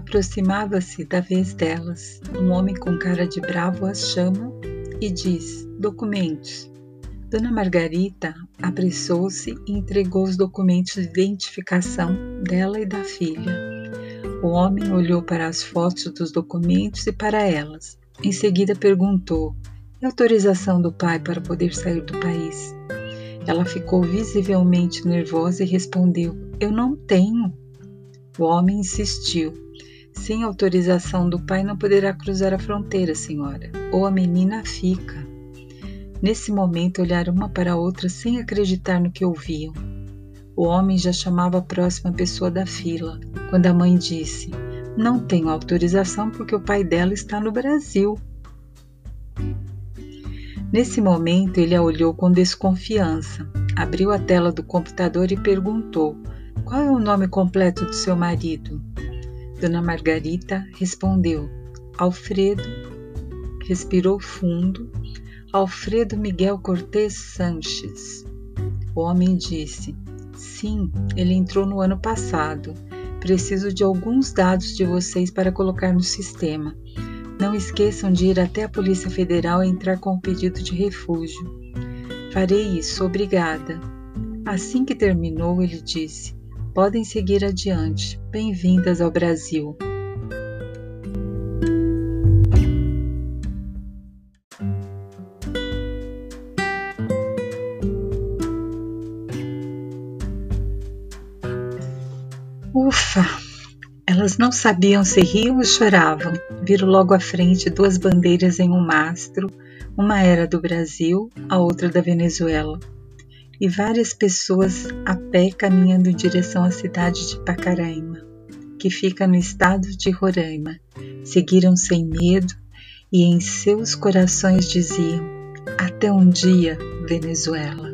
Aproximava-se da vez delas. Um homem com cara de bravo as chama e diz: Documentos. Dona Margarita apressou-se e entregou os documentos de identificação dela e da filha. O homem olhou para as fotos dos documentos e para elas. Em seguida perguntou: E autorização do pai para poder sair do país? Ela ficou visivelmente nervosa e respondeu: Eu não tenho. O homem insistiu: Sem autorização do pai não poderá cruzar a fronteira, senhora, ou a menina fica. Nesse momento olharam uma para a outra sem acreditar no que ouviam. O homem já chamava a próxima pessoa da fila, quando a mãe disse: Não tenho autorização porque o pai dela está no Brasil. Nesse momento, ele a olhou com desconfiança, abriu a tela do computador e perguntou: Qual é o nome completo do seu marido? Dona Margarita respondeu: Alfredo. Respirou fundo. Alfredo Miguel Cortez Sanches. O homem disse: Sim, ele entrou no ano passado. Preciso de alguns dados de vocês para colocar no sistema. Não esqueçam de ir até a Polícia Federal e entrar com o pedido de refúgio. Farei isso, obrigada. Assim que terminou, ele disse: Podem seguir adiante. Bem-vindas ao Brasil. Ufa! Elas não sabiam se riam ou choravam. Viram logo à frente duas bandeiras em um mastro, uma era do Brasil, a outra da Venezuela, e várias pessoas a pé caminhando em direção à cidade de Pacaraima, que fica no estado de Roraima. Seguiram sem medo e em seus corações diziam: Até um dia, Venezuela.